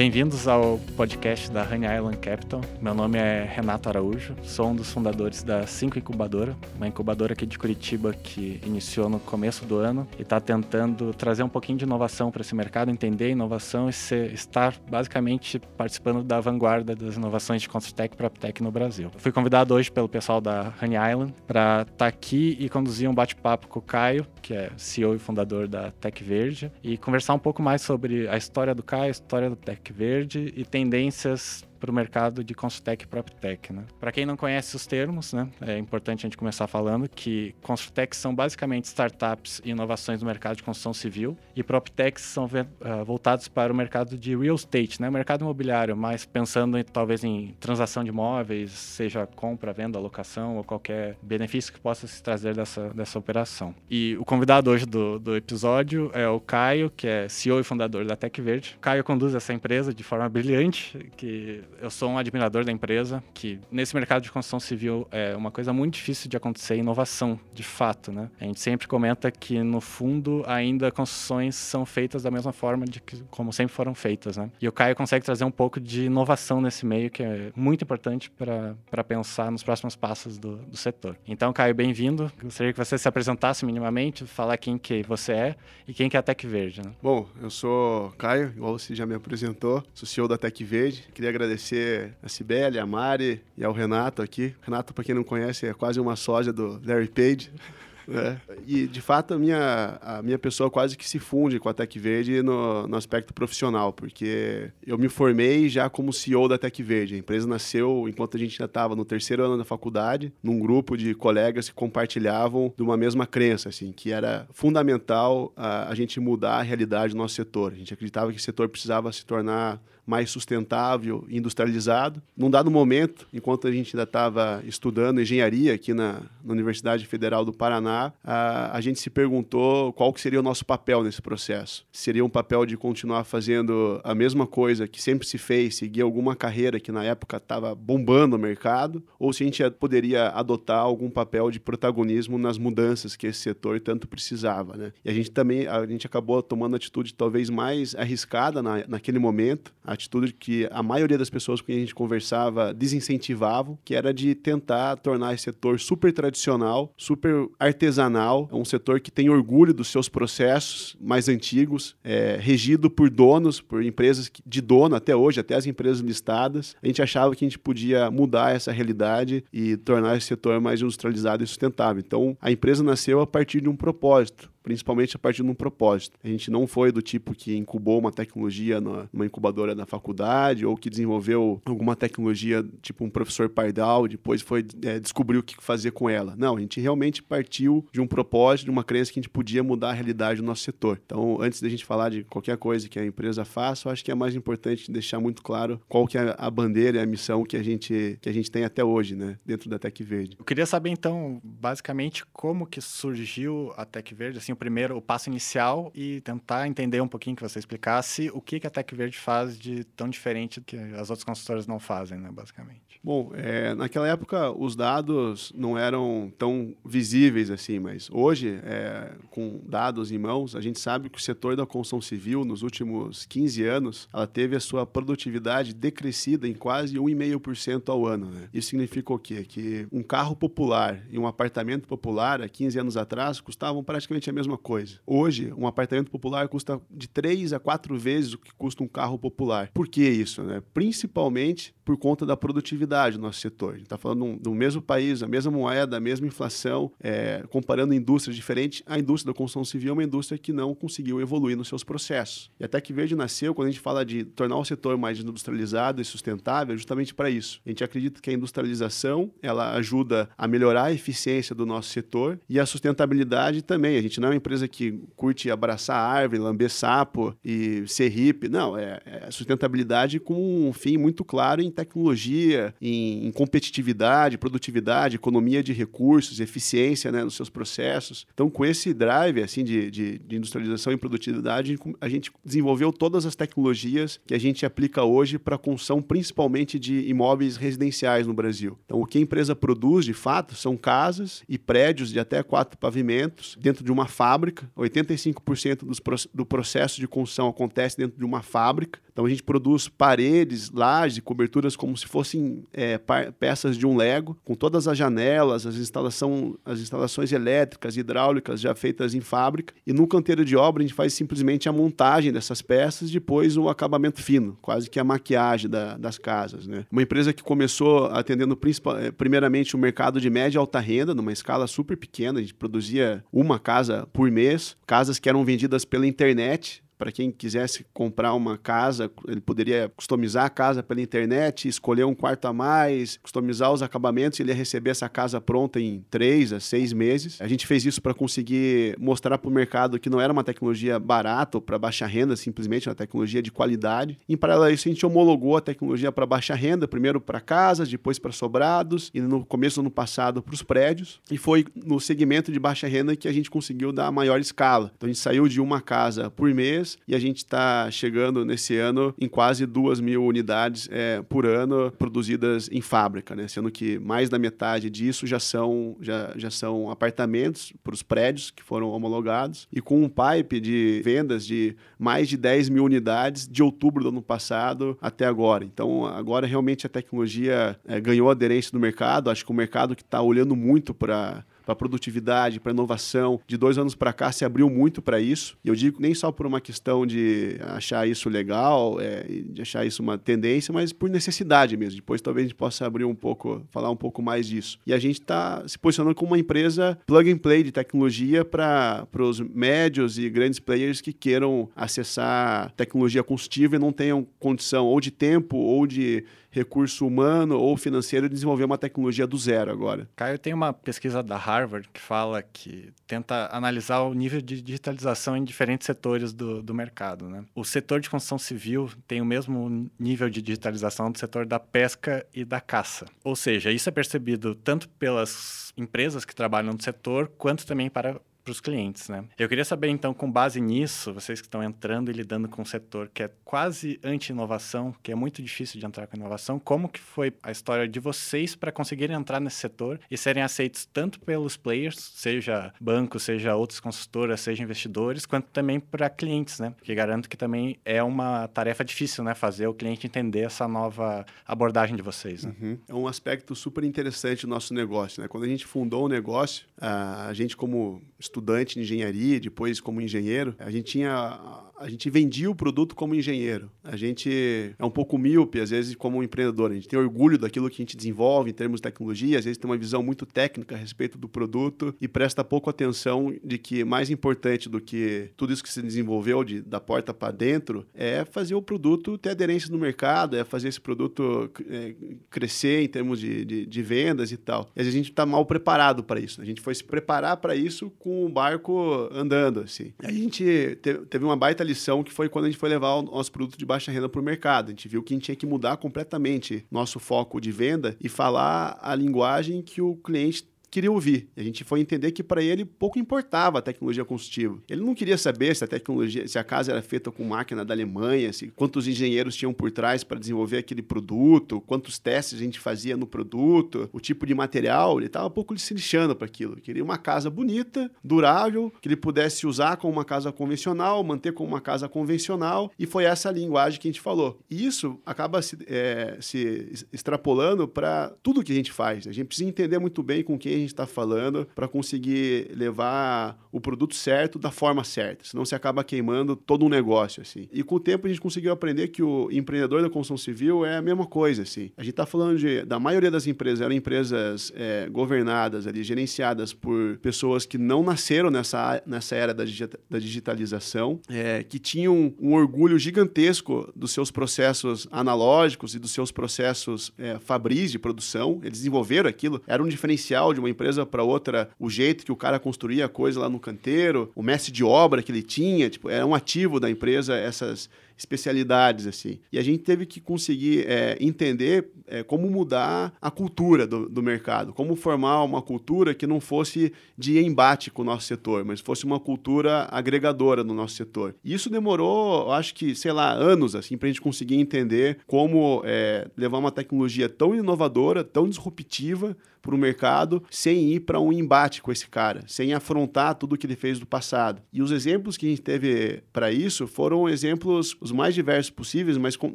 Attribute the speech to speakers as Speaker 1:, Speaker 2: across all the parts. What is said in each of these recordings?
Speaker 1: Bem-vindos ao podcast da Honey Island Capital. Meu nome é Renato Araújo, sou um dos fundadores da Cinco Incubadora, uma incubadora aqui de Curitiba que iniciou no começo do ano e está tentando trazer um pouquinho de inovação para esse mercado, entender a inovação e ser, estar basicamente participando da vanguarda das inovações de Construtech e PropTech no Brasil. fui convidado hoje pelo pessoal da Honey Island para estar tá aqui e conduzir um bate-papo com o Caio, que é CEO e fundador da Tech Verde, e conversar um pouco mais sobre a história do Caio, a história do Tech Verde e tendências para o mercado de Construtec e PropTech. Né? Para quem não conhece os termos, né, é importante a gente começar falando que Construtec são basicamente startups e inovações no mercado de construção civil e PropTechs são uh, voltados para o mercado de real estate, né, mercado imobiliário, mas pensando em, talvez em transação de imóveis, seja compra, venda, locação ou qualquer benefício que possa se trazer dessa, dessa operação. E o convidado hoje do, do episódio é o Caio, que é CEO e fundador da Tech Verde. Caio conduz essa empresa de forma brilhante, que eu sou um admirador da empresa, que nesse mercado de construção civil é uma coisa muito difícil de acontecer, inovação, de fato, né? A gente sempre comenta que, no fundo, ainda construções são feitas da mesma forma de que, como sempre foram feitas, né? E o Caio consegue trazer um pouco de inovação nesse meio, que é muito importante para pensar nos próximos passos do, do setor. Então, Caio, bem-vindo. Gostaria que você se apresentasse minimamente, falar quem que você é e quem que é a Tech Verde, né?
Speaker 2: Bom, eu sou Caio, igual você já me apresentou, sou CEO da Tech Verde. Queria agradecer agradecer a Cibele, a Mari e ao Renato aqui. Renato, para quem não conhece, é quase uma sósia do Larry Page. É. E, de fato, a minha, a minha pessoa quase que se funde com a Tech Verde no, no aspecto profissional, porque eu me formei já como CEO da Tech Verde. A empresa nasceu enquanto a gente ainda estava no terceiro ano da faculdade, num grupo de colegas que compartilhavam de uma mesma crença, assim, que era fundamental a, a gente mudar a realidade do nosso setor. A gente acreditava que o setor precisava se tornar mais sustentável e industrializado. Num dado momento, enquanto a gente ainda estava estudando engenharia aqui na, na, Universidade Federal do Paraná, a, a gente se perguntou qual que seria o nosso papel nesse processo. Seria um papel de continuar fazendo a mesma coisa que sempre se fez, seguir alguma carreira que na época estava bombando o mercado, ou se a gente poderia adotar algum papel de protagonismo nas mudanças que esse setor tanto precisava. Né? E a gente também a gente acabou tomando a atitude talvez mais arriscada na, naquele momento, a atitude que a maioria das pessoas com quem a gente conversava desincentivavam, que era de tentar tornar esse setor super tradicional, super artesanal, um setor que tem orgulho dos seus processos mais antigos, é, regido por donos, por empresas de dono até hoje, até as empresas listadas. A gente achava que a gente podia mudar essa realidade e tornar esse setor mais industrializado e sustentável. Então, a empresa nasceu a partir de um propósito principalmente a partir de um propósito. A gente não foi do tipo que incubou uma tecnologia numa incubadora da faculdade ou que desenvolveu alguma tecnologia tipo um professor Pardal, depois foi é, descobriu o que fazer com ela. Não, a gente realmente partiu de um propósito, de uma crença que a gente podia mudar a realidade do nosso setor. Então, antes da gente falar de qualquer coisa que a empresa faça, eu acho que é mais importante deixar muito claro qual que é a bandeira e a missão que a gente que a gente tem até hoje, né, dentro da Tech Verde.
Speaker 1: Eu queria saber então, basicamente, como que surgiu a Tech Verde, assim, assim, o primeiro, o passo inicial e tentar entender um pouquinho que você explicasse o que, que a Tech Verde faz de tão diferente que as outras consultoras não fazem, né, basicamente.
Speaker 2: Bom, é, naquela época os dados não eram tão visíveis assim, mas hoje, é, com dados em mãos, a gente sabe que o setor da construção civil, nos últimos 15 anos, ela teve a sua produtividade decrescida em quase 1,5% ao ano. Né? Isso significa o quê? Que um carro popular e um apartamento popular, há 15 anos atrás, custavam praticamente a mesma coisa. Hoje, um apartamento popular custa de 3 a 4 vezes o que custa um carro popular. Por que isso? Né? Principalmente por conta da produtividade do nosso setor. A gente está falando do mesmo país, a mesma moeda, a mesma inflação, é, comparando indústrias diferentes, a indústria da construção civil é uma indústria que não conseguiu evoluir nos seus processos. E até que Verde nasceu, quando a gente fala de tornar o setor mais industrializado e sustentável, é justamente para isso. A gente acredita que a industrialização ela ajuda a melhorar a eficiência do nosso setor e a sustentabilidade também. A gente não uma empresa que curte abraçar árvore, lamber sapo e ser hippie. Não, é, é sustentabilidade com um fim muito claro em tecnologia, em, em, competitividade, produtividade, economia de recursos, eficiência né, nos seus processos. Então, com esse drive assim de, de, de industrialização e produtividade, a gente desenvolveu todas as tecnologias que a gente aplica hoje para a construção principalmente de imóveis residenciais no Brasil. Então, o que a empresa produz, de fato, são casas e prédios de até quatro pavimentos dentro de uma fábrica. 85% dos, do processo de construção acontece dentro de uma fábrica. Então a gente produz paredes, lajes e coberturas como se fossem é, peças de um Lego, com todas as janelas, as, instalação, as instalações elétricas, hidráulicas já feitas em fábrica. E no canteiro de obra a gente faz simplesmente a montagem dessas peças, depois o acabamento fino, quase que a maquiagem da, das casas. Né? Uma empresa que começou atendendo é, primeiramente o mercado de média e alta renda, numa escala super pequena, a gente produzia uma casa por mês, casas que eram vendidas pela internet, para quem quisesse comprar uma casa, ele poderia customizar a casa pela internet, escolher um quarto a mais, customizar os acabamentos e ele ia receber essa casa pronta em três a seis meses. A gente fez isso para conseguir mostrar para o mercado que não era uma tecnologia barata ou para baixa renda, simplesmente uma tecnologia de qualidade. Em paralelo a isso, a gente homologou a tecnologia para baixa renda, primeiro para casas, depois para sobrados e no começo do ano passado para os prédios. E foi no segmento de baixa renda que a gente conseguiu dar maior escala. Então a gente saiu de uma casa por mês e a gente está chegando nesse ano em quase duas mil unidades é, por ano produzidas em fábrica, né? sendo que mais da metade disso já são, já, já são apartamentos para os prédios que foram homologados e com um pipe de vendas de mais de 10 mil unidades de outubro do ano passado até agora. Então, agora realmente a tecnologia é, ganhou aderência no mercado. Acho que o mercado que está olhando muito para para produtividade, para inovação. De dois anos para cá se abriu muito para isso. E eu digo nem só por uma questão de achar isso legal, é, de achar isso uma tendência, mas por necessidade mesmo. Depois talvez a gente possa abrir um pouco, falar um pouco mais disso. E a gente está se posicionando como uma empresa plug and play de tecnologia para os médios e grandes players que queiram acessar tecnologia construtiva e não tenham condição ou de tempo ou de recurso humano ou financeiro de desenvolver uma tecnologia do zero agora.
Speaker 1: Caio, tem uma pesquisa da Harvard que fala que tenta analisar o nível de digitalização em diferentes setores do, do mercado. Né? O setor de construção civil tem o mesmo nível de digitalização do setor da pesca e da caça. Ou seja, isso é percebido tanto pelas empresas que trabalham no setor, quanto também para para os clientes, né? Eu queria saber, então, com base nisso, vocês que estão entrando e lidando com um setor que é quase anti-inovação, que é muito difícil de entrar com inovação, como que foi a história de vocês para conseguirem entrar nesse setor e serem aceitos tanto pelos players, seja bancos, seja outras consultoras, seja investidores, quanto também para clientes, né? Porque garanto que também é uma tarefa difícil, né? Fazer o cliente entender essa nova abordagem de vocês, né?
Speaker 2: Uhum. É um aspecto super interessante do nosso negócio, né? Quando a gente fundou o negócio, a gente como estudante de engenharia, depois como engenheiro, a gente tinha a gente vendia o produto como engenheiro. A gente é um pouco míope, às vezes, como empreendedor. A gente tem orgulho daquilo que a gente desenvolve em termos de tecnologia, às vezes tem uma visão muito técnica a respeito do produto e presta pouco atenção de que mais importante do que tudo isso que se desenvolveu de, da porta para dentro é fazer o produto ter aderência no mercado, é fazer esse produto é, crescer em termos de, de, de, vendas e tal. Às vezes a gente está mal preparado para isso. A gente foi se preparar para isso com o barco andando, assim. A gente teve uma baita lição que foi quando a gente foi levar o nosso produto de baixa renda para o mercado. A gente viu que a gente tinha que mudar completamente nosso foco de venda e falar a linguagem que o cliente queria ouvir. A gente foi entender que para ele pouco importava a tecnologia construtiva. Ele não queria saber se a tecnologia, se a casa era feita com máquina da Alemanha, se quantos engenheiros tinham por trás para desenvolver aquele produto, quantos testes a gente fazia no produto, o tipo de material. Ele estava um pouco se lixando para aquilo. Queria uma casa bonita, durável, que ele pudesse usar como uma casa convencional, manter como uma casa convencional. E foi essa linguagem que a gente falou. E isso acaba se, é, se extrapolando para tudo que a gente faz. A gente precisa entender muito bem com quem gente está falando para conseguir levar o produto certo da forma certa. Senão você acaba queimando todo um negócio, assim. E com o tempo a gente conseguiu aprender que o empreendedor da construção civil é a mesma coisa, assim. A gente está falando de, da maioria das empresas, eram empresas é, governadas ali, gerenciadas por pessoas que não nasceram nessa, nessa era da, da digitalização, é, que tinham um orgulho gigantesco dos seus processos analógicos e dos seus processos é, fabris de produção. Eles desenvolveram aquilo, era um diferencial de uma empresa para outra, o jeito que o cara construía a coisa lá no canteiro, o mestre de obra que ele tinha, tipo, era um ativo da empresa essas especialidades assim. E a gente teve que conseguir é, entender é, como mudar a cultura do, do, mercado, como formar uma cultura que não fosse de embate com o nosso setor, mas fosse uma cultura agregadora no nosso setor. E isso demorou, acho que, sei lá, anos assim, para a gente conseguir entender como é, levar uma tecnologia tão inovadora, tão disruptiva para o mercado sem ir para um embate com esse cara, sem afrontar tudo que ele fez do passado. E os exemplos que a gente teve para isso foram exemplos, os os mais diversos possíveis, mas com,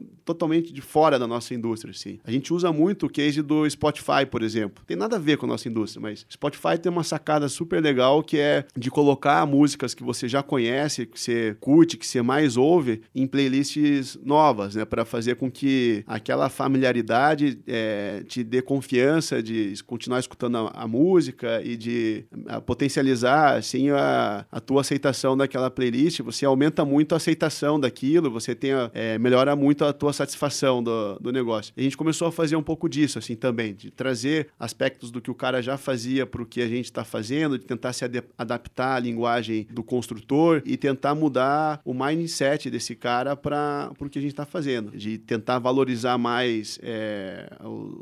Speaker 2: totalmente de fora da nossa indústria. Assim. A gente usa muito o case do Spotify, por exemplo. Tem nada a ver com a nossa indústria, mas Spotify tem uma sacada super legal que é de colocar músicas que você já conhece, que você curte, que você mais ouve, em playlists novas, né? Para fazer com que aquela familiaridade é, te dê confiança de continuar escutando a, a música e de a, potencializar assim, a, a tua aceitação daquela playlist. Você aumenta muito a aceitação daquilo, você tem a, é, melhora muito a tua satisfação do, do negócio. E a gente começou a fazer um pouco disso assim também, de trazer aspectos do que o cara já fazia para o que a gente está fazendo, de tentar se adaptar à linguagem do construtor e tentar mudar o mindset desse cara para o que a gente está fazendo, de tentar valorizar mais é,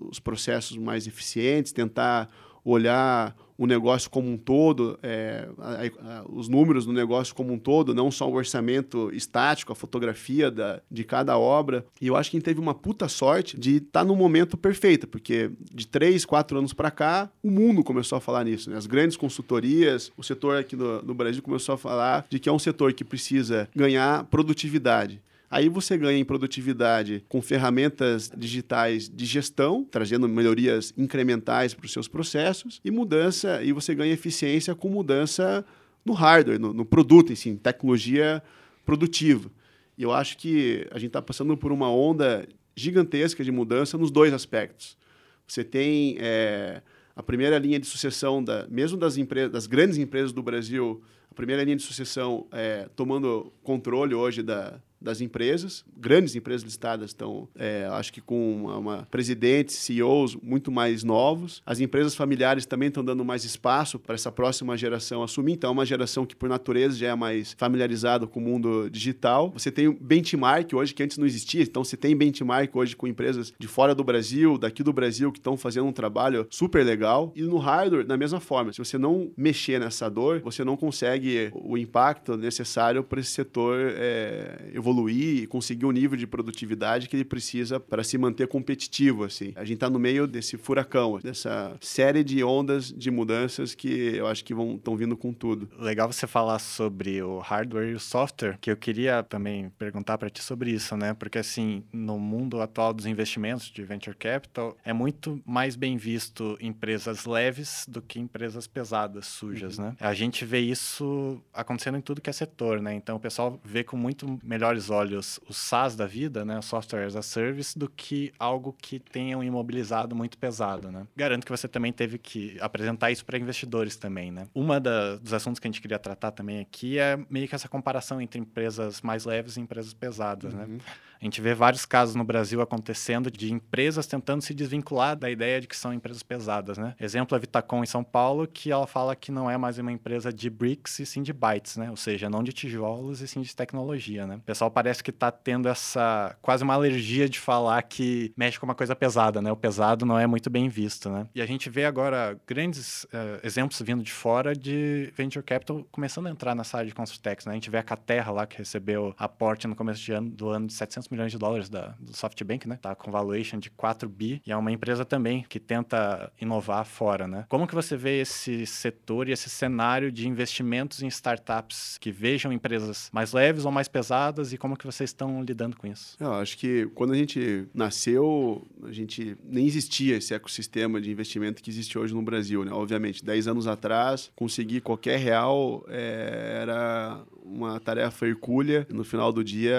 Speaker 2: os processos mais eficientes, tentar olhar o negócio como um todo, é, a, a, os números do negócio como um todo, não só o orçamento estático, a fotografia da, de cada obra. E eu acho que teve uma puta sorte de estar tá no momento perfeito, porque de três, quatro anos para cá, o mundo começou a falar nisso. Né? As grandes consultorias, o setor aqui no, no Brasil começou a falar de que é um setor que precisa ganhar produtividade. Aí você ganha em produtividade com ferramentas digitais de gestão, trazendo melhorias incrementais para os seus processos, e mudança, e você ganha eficiência com mudança no hardware, no, no produto em si, tecnologia produtiva. E eu acho que a gente está passando por uma onda gigantesca de mudança nos dois aspectos. Você tem é, a primeira linha de sucessão, da, mesmo das, empresas, das grandes empresas do Brasil, a primeira linha de sucessão é, tomando controle hoje da, das empresas. Grandes empresas listadas estão, é, acho que com uma, uma presidentes, CEOs muito mais novos. As empresas familiares também estão dando mais espaço para essa próxima geração assumir. Então, é uma geração que, por natureza, já é mais familiarizada com o mundo digital. Você tem benchmark hoje, que antes não existia. Então, você tem benchmark hoje com empresas de fora do Brasil, daqui do Brasil, que estão fazendo um trabalho super legal. E no hardware, da mesma forma. Se você não mexer nessa dor, você não consegue o impacto necessário para esse setor é, evoluir evoluir e conseguir o nível de produtividade que ele precisa para se manter competitivo. Assim. A gente está no meio desse furacão, dessa série de ondas de mudanças que eu acho que estão vindo com tudo.
Speaker 1: Legal você falar sobre o hardware e o software, que eu queria também perguntar para ti sobre isso, né? Porque assim, no mundo atual dos investimentos de venture capital, é muito mais bem visto empresas leves do que empresas pesadas, sujas, uhum. né? A gente vê isso acontecendo em tudo que é setor, né? Então o pessoal vê com muito melhores olhos o SaaS da vida, né, Software as a Service, do que algo que tenha um imobilizado muito pesado, né? Garanto que você também teve que apresentar isso para investidores também, né? Uma da, dos assuntos que a gente queria tratar também aqui é meio que essa comparação entre empresas mais leves e empresas pesadas, né? uhum. né? A gente vê vários casos no Brasil acontecendo de empresas tentando se desvincular da ideia de que são empresas pesadas, né? Exemplo, a Vitacom em São Paulo, que ela fala que não é mais uma empresa de bricks e sim de bytes, né? Ou seja, não de tijolos e sim de tecnologia, né? O pessoal parece que está tendo essa quase uma alergia de falar que mexe com uma coisa pesada, né? O pesado não é muito bem visto, né? E a gente vê agora grandes uh, exemplos vindo de fora de venture capital começando a entrar nessa área de construtex, né? A gente vê a Caterra lá que recebeu aporte no começo de ano, do ano de 700 milhões de dólares da, do SoftBank, né? Tá com valuation de 4 bi e é uma empresa também que tenta inovar fora, né? Como que você vê esse setor e esse cenário de investimentos em startups que vejam empresas mais leves ou mais pesadas e como que vocês estão lidando com isso?
Speaker 2: Eu acho que quando a gente nasceu, a gente nem existia esse ecossistema de investimento que existe hoje no Brasil, né? Obviamente, 10 anos atrás, conseguir qualquer real é, era uma tarefa hercúlea. No final do dia,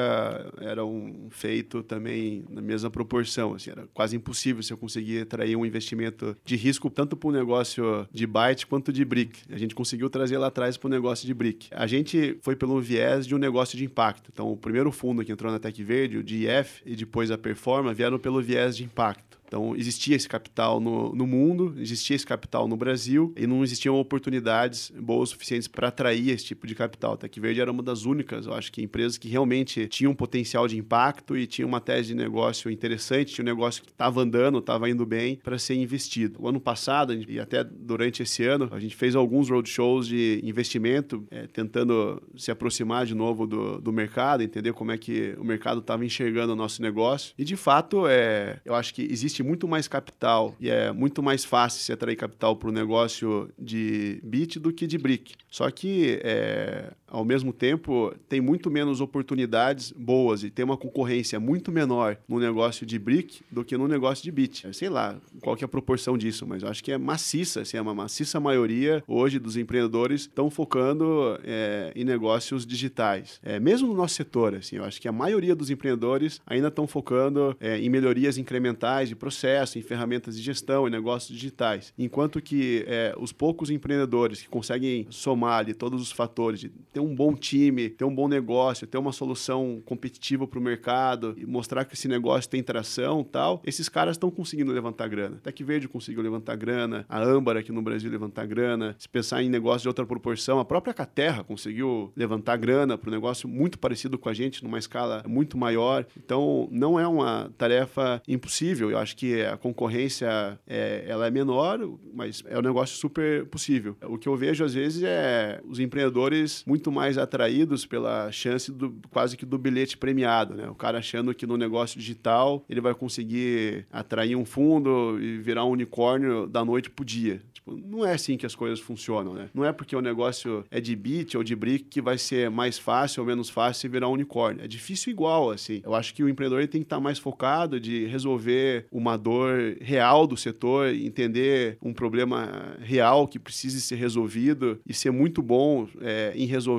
Speaker 2: era um feito também na mesma proporção. Assim, era quase impossível se eu conseguir atrair um investimento de risco tanto para o negócio de byte quanto de brick. A gente conseguiu trazer lá atrás para o negócio de brick. A gente foi pelo viés de um negócio de impacto. Então, o primeiro fundo que entrou na Tech Verde, o DIF, e depois a Performa, vieram pelo viés de impacto. Então, existia esse capital no, no mundo, existia esse capital no Brasil e não existiam oportunidades boas suficientes para atrair esse tipo de capital. Tech Verde era uma das únicas, eu acho que, empresas que realmente tinham um potencial de impacto e tinha uma tese de negócio interessante, tinha um negócio que estava andando, estava indo bem para ser investido. O ano passado, e até durante esse ano, a gente fez alguns roadshows de investimento, é, tentando se aproximar de novo do, do mercado, entender como é que o mercado estava enxergando o nosso negócio. E, de fato, é, eu acho que existe muito mais capital e é muito mais fácil se atrair capital para o negócio de bit do que de brick. Só que é, ao mesmo tempo, tem muito menos oportunidades boas e tem uma concorrência muito menor no negócio de brick do que no negócio de bit. Sei lá qual que é a proporção disso, mas eu acho que é maciça, assim, é uma maciça maioria hoje dos empreendedores estão focando é, em negócios digitais. É, mesmo no nosso setor, assim, eu acho que a maioria dos empreendedores ainda estão focando é, em melhorias incrementais de processo, em ferramentas de gestão, em negócios digitais. Enquanto que é, os poucos empreendedores que conseguem somar ali todos os fatores de ter um bom time, ter um bom negócio, ter uma solução competitiva para o mercado e mostrar que esse negócio tem tração tal, esses caras estão conseguindo levantar grana. Tech Verde conseguiu levantar grana, a Âmbar aqui no Brasil levantar grana. Se pensar em negócio de outra proporção, a própria Caterra conseguiu levantar grana para um negócio muito parecido com a gente, numa escala muito maior. Então, não é uma tarefa impossível. Eu acho que a concorrência é, ela é menor, mas é um negócio super possível. O que eu vejo, às vezes, é os empreendedores muito mais atraídos pela chance do quase que do bilhete premiado, né? O cara achando que no negócio digital ele vai conseguir atrair um fundo e virar um unicórnio da noite pro dia. Tipo, não é assim que as coisas funcionam, né? Não é porque o negócio é de bit ou de brick que vai ser mais fácil ou menos fácil virar um unicórnio. É difícil igual, assim. Eu acho que o empreendedor tem que estar mais focado de resolver uma dor real do setor, entender um problema real que precise ser resolvido e ser muito bom é, em resolver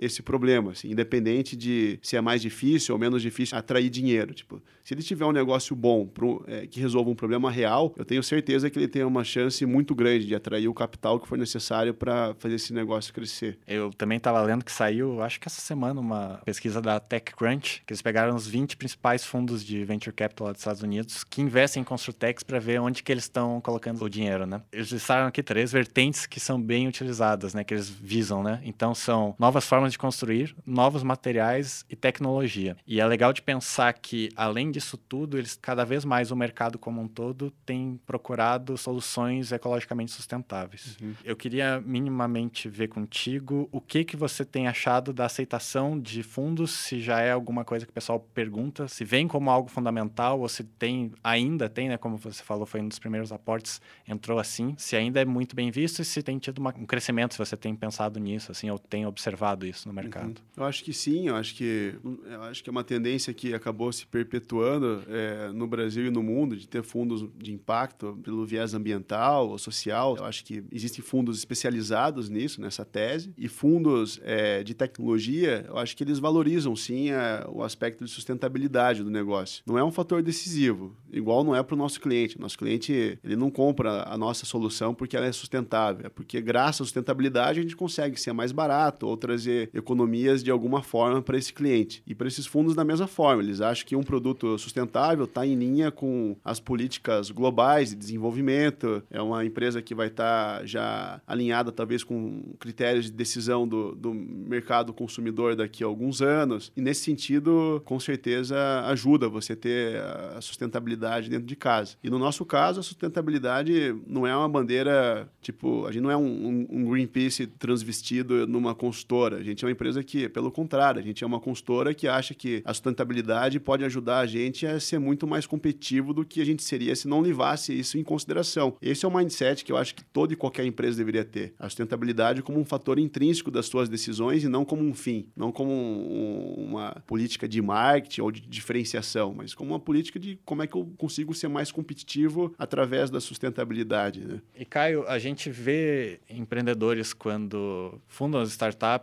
Speaker 2: esse problema, assim, independente de se é mais difícil ou menos difícil atrair dinheiro. Tipo, se ele tiver um negócio bom pro, é, que resolva um problema real, eu tenho certeza que ele tem uma chance muito grande de atrair o capital que for necessário para fazer esse negócio crescer.
Speaker 1: Eu também estava lendo que saiu, acho que essa semana, uma pesquisa da TechCrunch, que eles pegaram os 20 principais fundos de venture capital lá dos Estados Unidos que investem em Construtex para ver onde que eles estão colocando o dinheiro, né? Eles listaram aqui três vertentes que são bem utilizadas, né? Que eles visam, né? Então são novas formas de construir, novos materiais e tecnologia. E é legal de pensar que, além disso tudo, eles cada vez mais o mercado como um todo tem procurado soluções ecologicamente sustentáveis. Uhum. Eu queria minimamente ver contigo o que que você tem achado da aceitação de fundos, se já é alguma coisa que o pessoal pergunta, se vem como algo fundamental ou se tem ainda tem, né, como você falou, foi um dos primeiros aportes, entrou assim, se ainda é muito bem visto e se tem tido uma, um crescimento, se você tem pensado nisso, assim, ou tem observado isso no mercado. Uhum.
Speaker 2: Eu acho que sim, eu acho que eu acho que é uma tendência que acabou se perpetuando é, no Brasil e no mundo de ter fundos de impacto pelo viés ambiental ou social. Eu acho que existem fundos especializados nisso, nessa tese, e fundos é, de tecnologia, eu acho que eles valorizam sim a, o aspecto de sustentabilidade do negócio. Não é um fator decisivo, igual não é para o nosso cliente. Nosso cliente ele não compra a nossa solução porque ela é sustentável, é porque graças à sustentabilidade a gente consegue ser mais barato ou trazer economias de alguma forma para esse cliente. E para esses fundos da mesma forma, eles acham que um produto sustentável está em linha com as políticas globais de desenvolvimento, é uma empresa que vai estar tá já alinhada talvez com critérios de decisão do, do mercado consumidor daqui a alguns anos. E nesse sentido, com certeza ajuda você ter a sustentabilidade dentro de casa. E no nosso caso, a sustentabilidade não é uma bandeira, tipo, a gente não é um, um Greenpeace transvestido numa A gente é uma empresa que, pelo contrário, a gente é uma consultora que acha que a sustentabilidade pode ajudar a gente a ser muito mais competitivo do que a gente seria se não levasse isso em consideração. Esse é o mindset que eu acho que toda e qualquer empresa deveria ter. A sustentabilidade como um fator intrínseco das suas decisões e não como um fim, não como um, uma política de marketing ou de diferenciação, mas como uma política de como é que eu consigo ser mais competitivo através da sustentabilidade. Né?
Speaker 1: E Caio, a gente vê empreendedores quando fundam as startups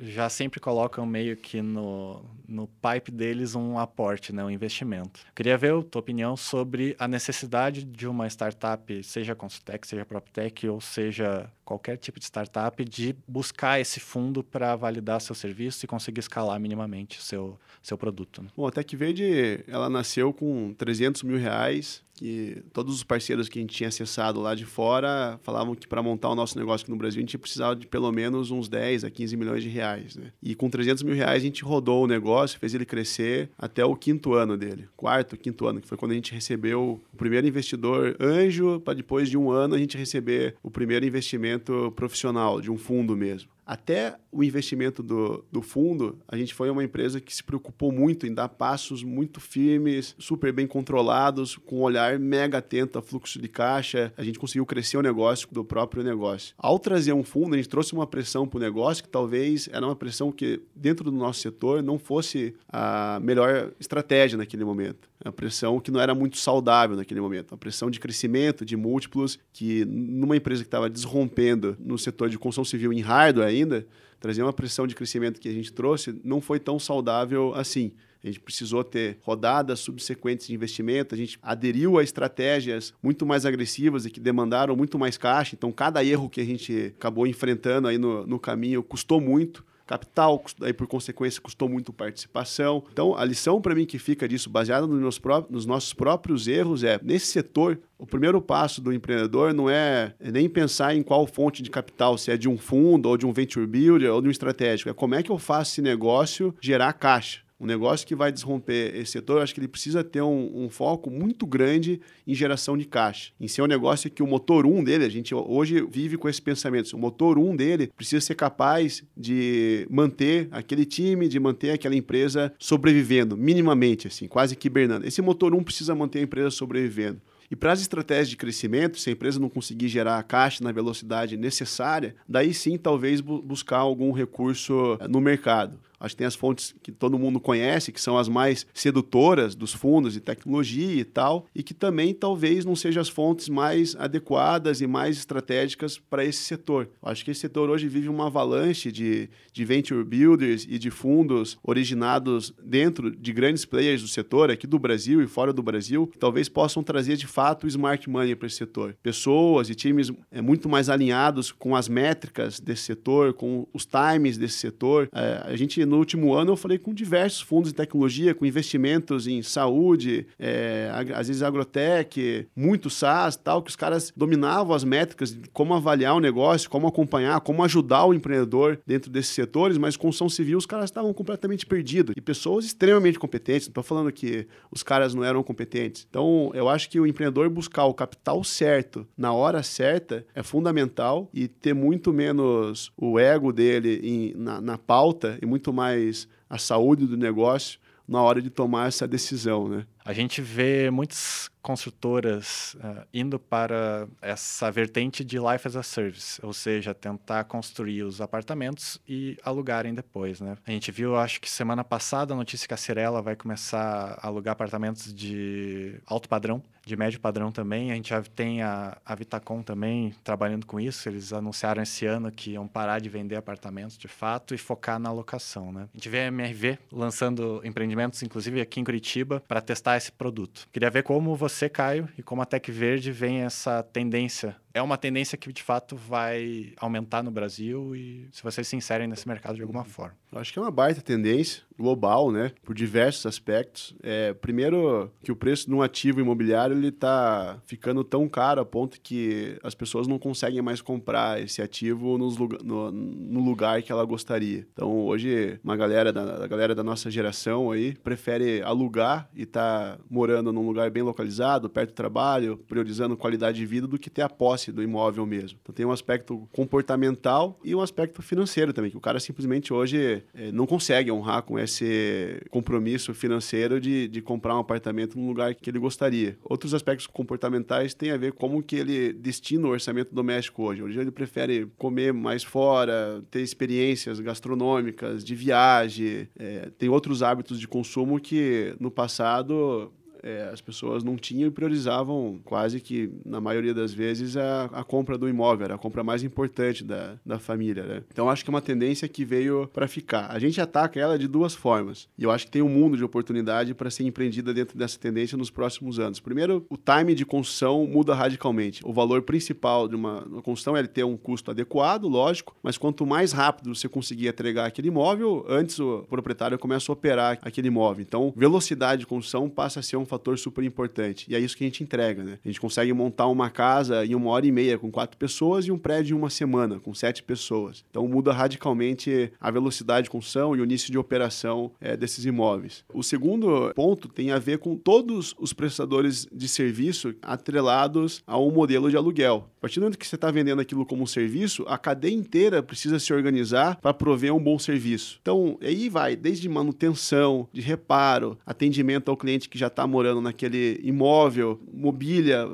Speaker 1: já sempre colocam meio que no, no pipe deles um aporte, né, um investimento. Queria ver a tua opinião sobre a necessidade de uma startup, seja Consultec, seja PropTech ou seja qualquer tipo de startup, de buscar esse fundo para validar seu serviço e conseguir escalar minimamente seu, seu produto. Né?
Speaker 2: Bom, a TechVerde, ela nasceu com 300 mil reais que todos os parceiros que a gente tinha acessado lá de fora falavam que para montar o nosso negócio aqui no Brasil a gente precisava de pelo menos uns 10 a 15 milhões de reais. Né? E com 300 mil reais a gente rodou o negócio, fez ele crescer até o quinto ano dele, quarto, quinto ano, que foi quando a gente recebeu o primeiro investidor anjo, para depois de um ano a gente receber o primeiro investimento profissional, de um fundo mesmo. Até o investimento do, do fundo, a gente foi uma empresa que se preocupou muito em dar passos muito firmes, super bem controlados, com um olhar mega atento a fluxo de caixa. A gente conseguiu crescer o negócio do próprio negócio. Ao trazer um fundo, a gente trouxe uma pressão para o negócio que talvez era uma pressão que, dentro do nosso setor, não fosse a melhor estratégia naquele momento. Uma pressão que não era muito saudável naquele momento. Uma pressão de crescimento, de múltiplos, que numa empresa que estava desrompendo no setor de construção civil em hardware ainda, trazer uma pressão de crescimento que a gente trouxe não foi tão saudável assim. A gente precisou ter rodadas subsequentes de investimento, a gente aderiu a estratégias muito mais agressivas e que demandaram muito mais caixa. Então, cada erro que a gente acabou enfrentando aí no, no caminho custou muito capital, aí por consequência custou muito participação. Então, a lição para mim que fica disso, baseada nos, nossos próprios erros, é nesse setor, o primeiro passo do empreendedor não é, é nem pensar em qual fonte de capital, se é de um fundo ou de um venture builder ou de um estratégico, é como é que eu faço esse negócio gerar caixa um negócio que vai desromper esse setor, eu acho que ele precisa ter um, um, foco muito grande em geração de caixa. Em ser um negócio que o motor 1 um dele, a gente hoje vive com esse pensamento, o motor 1 um dele precisa ser capaz de manter aquele time, de manter aquela empresa sobrevivendo, minimamente, assim, quase que hibernando. Esse motor 1 um precisa manter a empresa sobrevivendo. E para as estratégias de crescimento, se a empresa não conseguir gerar a caixa na velocidade necessária, daí sim talvez bu buscar algum recurso eh, no mercado. Acho que tem as fontes que todo mundo conhece, que são as mais sedutoras dos fundos de tecnologia e tal, e que também talvez não sejam as fontes mais adequadas e mais estratégicas para esse setor. Acho que esse setor hoje vive uma avalanche de, de venture builders e de fundos originados dentro de grandes players do setor, aqui do Brasil e fora do Brasil, que talvez possam trazer de fato smart money para esse setor. Pessoas e times é, muito mais alinhados com as métricas desse setor, com os times desse setor. É, a gente no último ano eu falei com diversos fundos de tecnologia, com investimentos em saúde, é, às vezes agrotech, muito SaaS tal, que os caras dominavam as métricas de como avaliar o negócio, como acompanhar, como ajudar o empreendedor dentro desses setores, mas construção civil os caras estavam completamente perdidos. E pessoas extremamente competentes, não estou falando que os caras não eram competentes. Então, eu acho que o empreendedor buscar o capital certo na hora certa é fundamental e ter muito menos o ego dele em, na, na pauta e muito mais mais a saúde do negócio na hora de tomar essa decisão, né?
Speaker 1: A gente vê muitas construtoras uh, indo para essa vertente de life as a service, ou seja, tentar construir os apartamentos e alugarem depois, né? A gente viu, acho que semana passada, a notícia que a Cirela vai começar a alugar apartamentos de alto padrão, de médio padrão também. A gente já tem a, a Vitacom também trabalhando com isso. Eles anunciaram esse ano que iam parar de vender apartamentos de fato e focar na locação, né? A gente vê a MRV lançando empreendimentos, inclusive aqui em Curitiba, para testar esse produto. Queria ver como você, Caio, e como a Tec Verde vem essa tendência é uma tendência que de fato vai aumentar no Brasil e se vocês se inserem nesse mercado de alguma forma.
Speaker 2: Eu acho que é uma baita tendência global, né? Por diversos aspectos. É, primeiro, que o preço de um ativo imobiliário ele está ficando tão caro a ponto que as pessoas não conseguem mais comprar esse ativo nos, no, no lugar que ela gostaria. Então, hoje, uma galera da, a galera da nossa geração aí prefere alugar e estar tá morando num lugar bem localizado, perto do trabalho, priorizando qualidade de vida do que ter a posse posse do imóvel mesmo. Então tem um aspecto comportamental e um aspecto financeiro também, que o cara simplesmente hoje é, não consegue honrar com esse compromisso financeiro de, de comprar um apartamento num lugar que ele gostaria. Outros aspectos comportamentais têm a ver com como que ele destina o orçamento doméstico hoje. Hoje ele prefere comer mais fora, ter experiências gastronômicas, de viagem, é, tem outros hábitos de consumo que no passado é, as pessoas não tinham e priorizavam quase que, na maioria das vezes, a, a compra do imóvel, era a compra mais importante da, da família. Né? Então, acho que é uma tendência que veio para ficar. A gente ataca ela de duas formas, e eu acho que tem um mundo de oportunidade para ser empreendida dentro dessa tendência nos próximos anos. Primeiro, o time de construção muda radicalmente. O valor principal de uma, uma construção é ter um custo adequado, lógico, mas quanto mais rápido você conseguir entregar aquele imóvel, antes o proprietário começa a operar aquele imóvel. Então, velocidade de construção passa a ser um fator super importante. E é isso que a gente entrega, né? A gente consegue montar uma casa em uma hora e meia com quatro pessoas e um prédio em uma semana com sete pessoas. Então muda radicalmente a velocidade de construção e o início de operação é, desses imóveis. O segundo ponto tem a ver com todos os prestadores de serviço atrelados a um modelo de aluguel. A partir do momento que você está vendendo aquilo como um serviço, a cadeia inteira precisa se organizar para prover um bom serviço. Então, aí vai, desde manutenção, de reparo, atendimento ao cliente que já está morando naquele imóvel, mobília,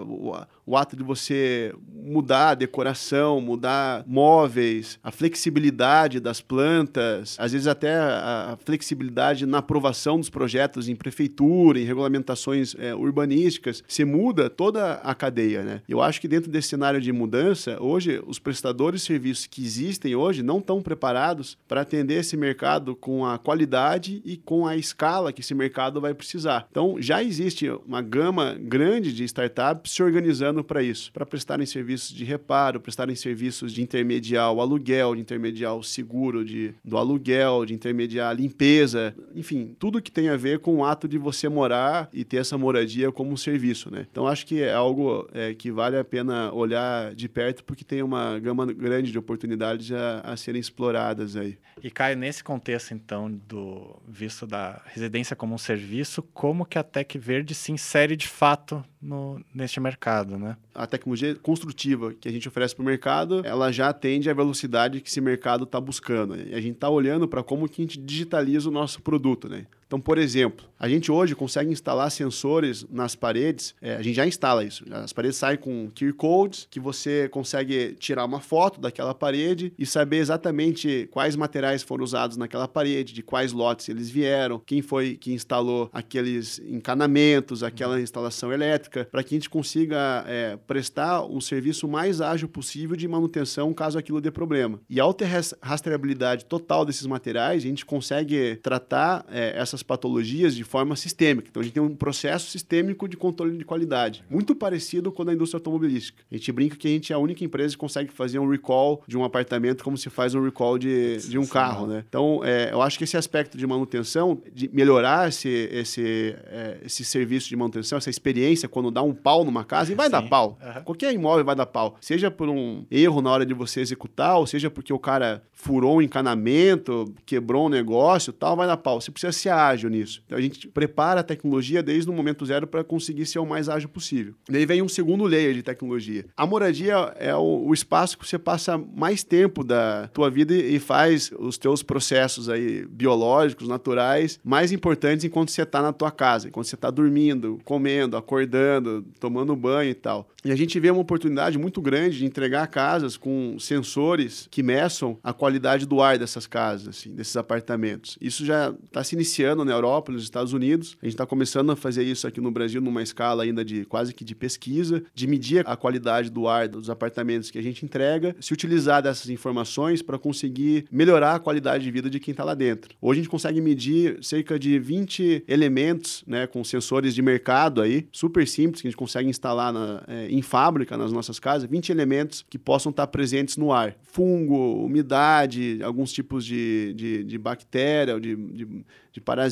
Speaker 2: o ato de você mudar a decoração, mudar móveis, a flexibilidade das plantas, às vezes até a flexibilidade na aprovação dos projetos em prefeitura, em regulamentações é, urbanísticas, você muda toda a cadeia, né? Eu acho que dentro desse cenário de mudança, hoje os prestadores de serviços que existem hoje não estão preparados para atender esse mercado com a qualidade e com a escala que esse mercado vai precisar. Então, já existe uma gama grande de startups se organizando para isso, para prestarem serviços de reparo, prestarem serviços de intermediar o aluguel, de intermediar o seguro de, do aluguel, de intermediar a limpeza, enfim, tudo que tem a ver com o ato de você morar e ter essa moradia como um serviço, né? Então acho que é algo é, que vale a pena olhar de perto porque tem uma gama grande de oportunidades a, a serem exploradas aí.
Speaker 1: E Caio, nesse contexto então do visto da residência como um serviço, como que a Tec Verde se insere de fato no, neste mercado, né?
Speaker 2: A tecnologia construtiva que a gente oferece para o mercado, ela já atende à velocidade que esse mercado está buscando. Né? E a gente está olhando para como que a gente digitaliza o nosso produto, né? Então, por exemplo, a gente hoje consegue instalar sensores nas paredes, é, a gente já instala isso. As paredes saem com QR codes, que você consegue tirar uma foto daquela parede e saber exatamente quais materiais foram usados naquela parede, de quais lotes eles vieram, quem foi que instalou aqueles encanamentos, aquela instalação elétrica, para que a gente consiga é, prestar o serviço mais ágil possível de manutenção caso aquilo dê problema. E ao ter rastreabilidade total desses materiais, a gente consegue tratar é, essas essas patologias de forma sistêmica. Então a gente tem um processo sistêmico de controle de qualidade, muito parecido com a da indústria automobilística. A gente brinca que a gente é a única empresa que consegue fazer um recall de um apartamento como se faz um recall de, de um carro, né? Então é, eu acho que esse aspecto de manutenção, de melhorar esse, esse, é, esse serviço de manutenção, essa experiência quando dá um pau numa casa, e vai Sim. dar pau. Uhum. Qualquer imóvel vai dar pau. Seja por um erro na hora de você executar, ou seja porque o cara furou um encanamento, quebrou um negócio, tal, vai dar pau. Você precisa ser ágil nisso. Então a gente prepara a tecnologia desde o momento zero para conseguir ser o mais ágil possível. Daí vem um segundo layer de tecnologia. A moradia é o, o espaço que você passa mais tempo da tua vida e faz os teus processos aí biológicos, naturais, mais importantes enquanto você está na tua casa, enquanto você está dormindo, comendo, acordando, tomando banho e tal. E a gente vê uma oportunidade muito grande de entregar casas com sensores que meçam a qualidade do ar dessas casas, assim, desses apartamentos. Isso já está se iniciando na Europa, nos Estados Unidos. A gente está começando a fazer isso aqui no Brasil numa escala ainda de quase que de pesquisa, de medir a qualidade do ar dos apartamentos que a gente entrega, se utilizar dessas informações para conseguir melhorar a qualidade de vida de quem está lá dentro. Hoje a gente consegue medir cerca de 20 elementos, né, com sensores de mercado aí, super simples, que a gente consegue instalar na, é, em fábrica nas nossas casas, 20 elementos que possam estar tá presentes no ar. Fungo, umidade, alguns tipos de, de, de bactéria, de, de de parasitas,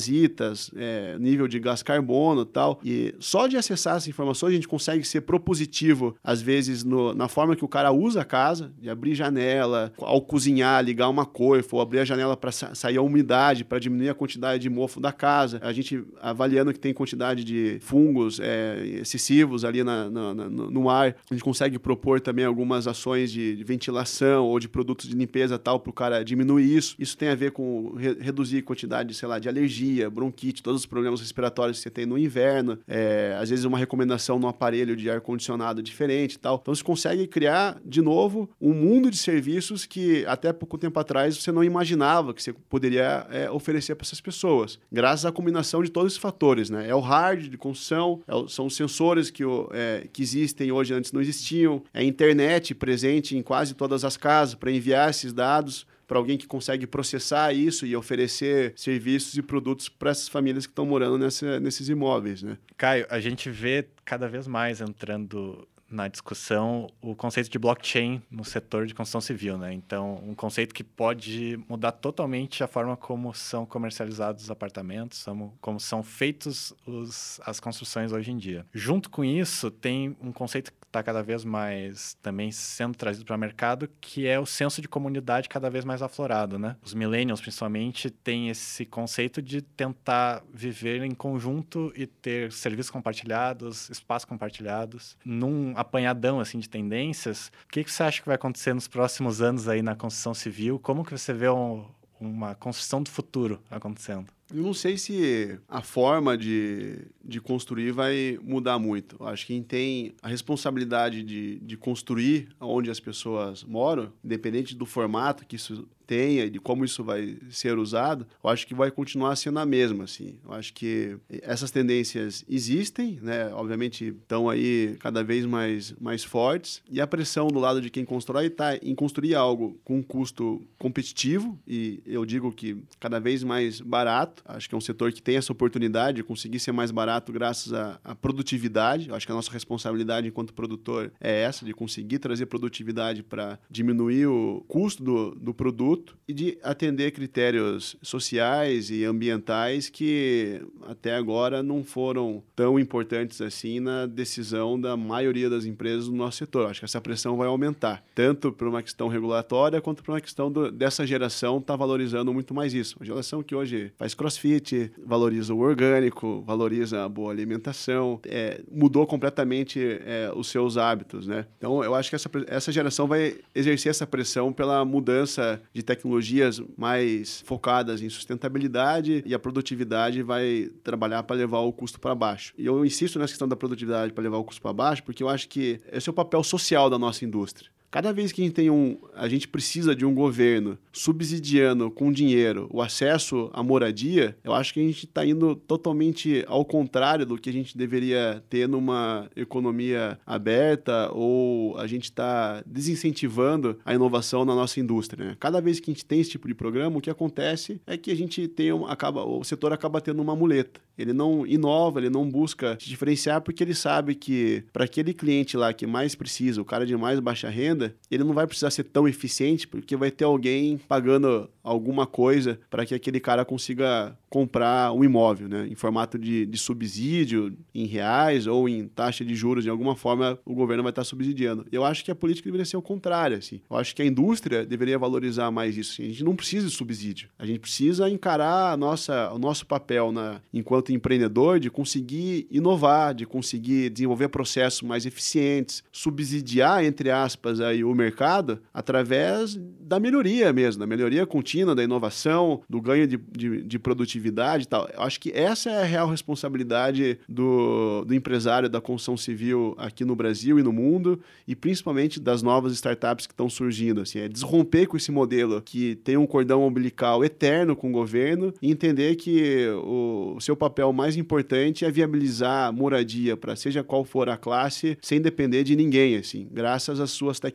Speaker 2: é, nível de gás carbono e tal. E só de acessar essas informações a gente consegue ser propositivo, às vezes, no, na forma que o cara usa a casa, de abrir janela, ao cozinhar, ligar uma coifa, ou abrir a janela para sa sair a umidade, para diminuir a quantidade de mofo da casa. A gente avaliando que tem quantidade de fungos é, excessivos ali na, na, na, no ar, a gente consegue propor também algumas ações de, de ventilação ou de produtos de limpeza tal para o cara diminuir isso. Isso tem a ver com re reduzir a quantidade, sei lá, de alergia, bronquite, todos os problemas respiratórios que você tem no inverno, é, às vezes uma recomendação no aparelho de ar-condicionado diferente e tal. Então você consegue criar, de novo, um mundo de serviços que até pouco tempo atrás você não imaginava que você poderia é, oferecer para essas pessoas, graças à combinação de todos esses fatores. Né? É o hard de construção, é o, são os sensores que, é, que existem hoje antes não existiam, é a internet presente em quase todas as casas para enviar esses dados para alguém que consegue processar isso e oferecer serviços e produtos para essas famílias que estão morando nessa, nesses imóveis, né?
Speaker 1: Caio, a gente vê cada vez mais entrando na discussão o conceito de blockchain no setor de construção civil, né? Então, um conceito que pode mudar totalmente a forma como são comercializados os apartamentos, como são feitos os, as construções hoje em dia. Junto com isso, tem um conceito que está cada vez mais também sendo trazido para o mercado, que é o senso de comunidade cada vez mais aflorado, né? Os millennials, principalmente, têm esse conceito de tentar viver em conjunto e ter serviços compartilhados, espaços compartilhados. Num apanhadão, assim, de tendências, o que, que você acha que vai acontecer nos próximos anos aí na construção civil? Como que você vê um, uma construção do futuro acontecendo?
Speaker 2: Eu não sei se a forma de, de construir vai mudar muito. Eu acho que quem tem a responsabilidade de, de construir onde as pessoas moram, independente do formato que isso tenha e de como isso vai ser usado, eu acho que vai continuar sendo a mesma, assim. Eu acho que essas tendências existem, né? Obviamente estão aí cada vez mais, mais fortes e a pressão do lado de quem constrói está em construir algo com um custo competitivo e eu digo que cada vez mais barato. Acho que é um setor que tem essa oportunidade de conseguir ser mais barato graças à, à produtividade. Eu acho que a nossa responsabilidade enquanto produtor é essa, de conseguir trazer produtividade para diminuir o custo do, do produto produto e de atender critérios sociais e ambientais que até agora não foram tão importantes assim na decisão da maioria das empresas do nosso setor. Acho que essa pressão vai aumentar, tanto por uma questão regulatória quanto por uma questão do, dessa geração estar tá valorizando muito mais isso. Uma geração que hoje faz crossfit, valoriza o orgânico, valoriza a boa alimentação, é, mudou completamente é, os seus hábitos, né? Então, eu acho que essa, essa geração vai exercer essa pressão pela mudança de tecnologias mais focadas em sustentabilidade e a produtividade vai trabalhar para levar o custo para baixo. E eu insisto nessa questão da produtividade para levar o custo para baixo, porque eu acho que esse é o papel social da nossa indústria. Cada vez que a gente tem um, a gente precisa de um governo subsidiando com dinheiro o acesso à moradia, eu acho que a gente está indo totalmente ao contrário do que a gente deveria ter numa economia aberta ou a gente está desincentivando a inovação na nossa indústria. Né? Cada vez que a gente tem esse tipo de programa, o que acontece é que a gente tem um, acaba, o setor acaba tendo uma muleta. Ele não inova, ele não busca se diferenciar porque ele sabe que para aquele cliente lá que mais precisa, o cara de mais baixa renda, ele não vai precisar ser tão eficiente porque vai ter alguém pagando alguma coisa para que aquele cara consiga comprar um imóvel, né? Em formato de, de subsídio, em reais ou em taxa de juros, de alguma forma o governo vai estar subsidiando. Eu acho que a política deveria ser o contrário, assim. Eu acho que a indústria deveria valorizar mais isso. Assim. A gente não precisa de subsídio. A gente precisa encarar nossa, o nosso papel na, enquanto empreendedor de conseguir inovar, de conseguir desenvolver processos mais eficientes, subsidiar, entre aspas, aí, o mercado através da melhoria mesmo, da melhoria contínua da inovação, do ganho de, de, de, produtividade e tal. Eu acho que essa é a real responsabilidade do, do empresário da construção civil aqui no Brasil e no mundo, e principalmente das novas startups que estão surgindo. Assim, é desromper com esse modelo que tem um cordão umbilical eterno com o governo e entender que o, o seu papel mais importante é viabilizar moradia para seja qual for a classe, sem depender de ninguém, assim, graças às suas tecnologias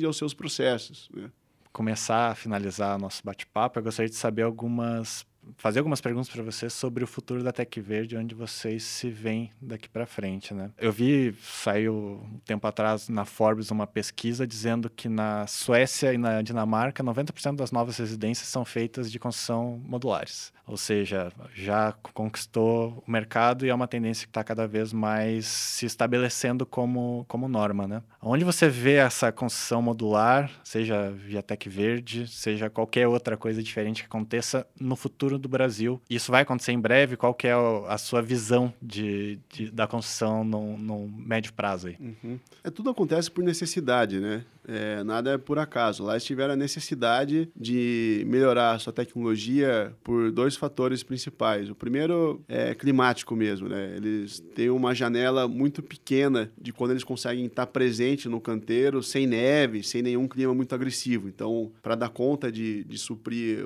Speaker 2: e aos seus processos. Né?
Speaker 1: começar a finalizar nosso bate-papo, eu gostaria de saber algumas fazer algumas perguntas para vocês sobre o futuro da Tech Verde, onde vocês se veem daqui para frente, né? Eu vi, saiu um tempo atrás na Forbes uma pesquisa dizendo que na Suécia e na Dinamarca, 90% das novas residências são feitas de construção modulares. Ou seja, já conquistou o mercado e é uma tendência que está cada vez mais se estabelecendo como, como norma, né? Onde você vê essa construção modular, seja via Tech Verde, seja qualquer outra coisa diferente que aconteça no futuro futuro do Brasil. Isso vai acontecer em breve? Qual que é a sua visão de, de da construção no, no, médio prazo aí?
Speaker 2: Uhum. É, tudo acontece por necessidade, né? É, nada é por acaso. Lá eles tiveram a necessidade de melhorar a sua tecnologia por dois fatores principais. O primeiro é climático mesmo, né? Eles têm uma janela muito pequena de quando eles conseguem estar presente no canteiro sem neve, sem nenhum clima muito agressivo. Então, para dar conta de, de suprir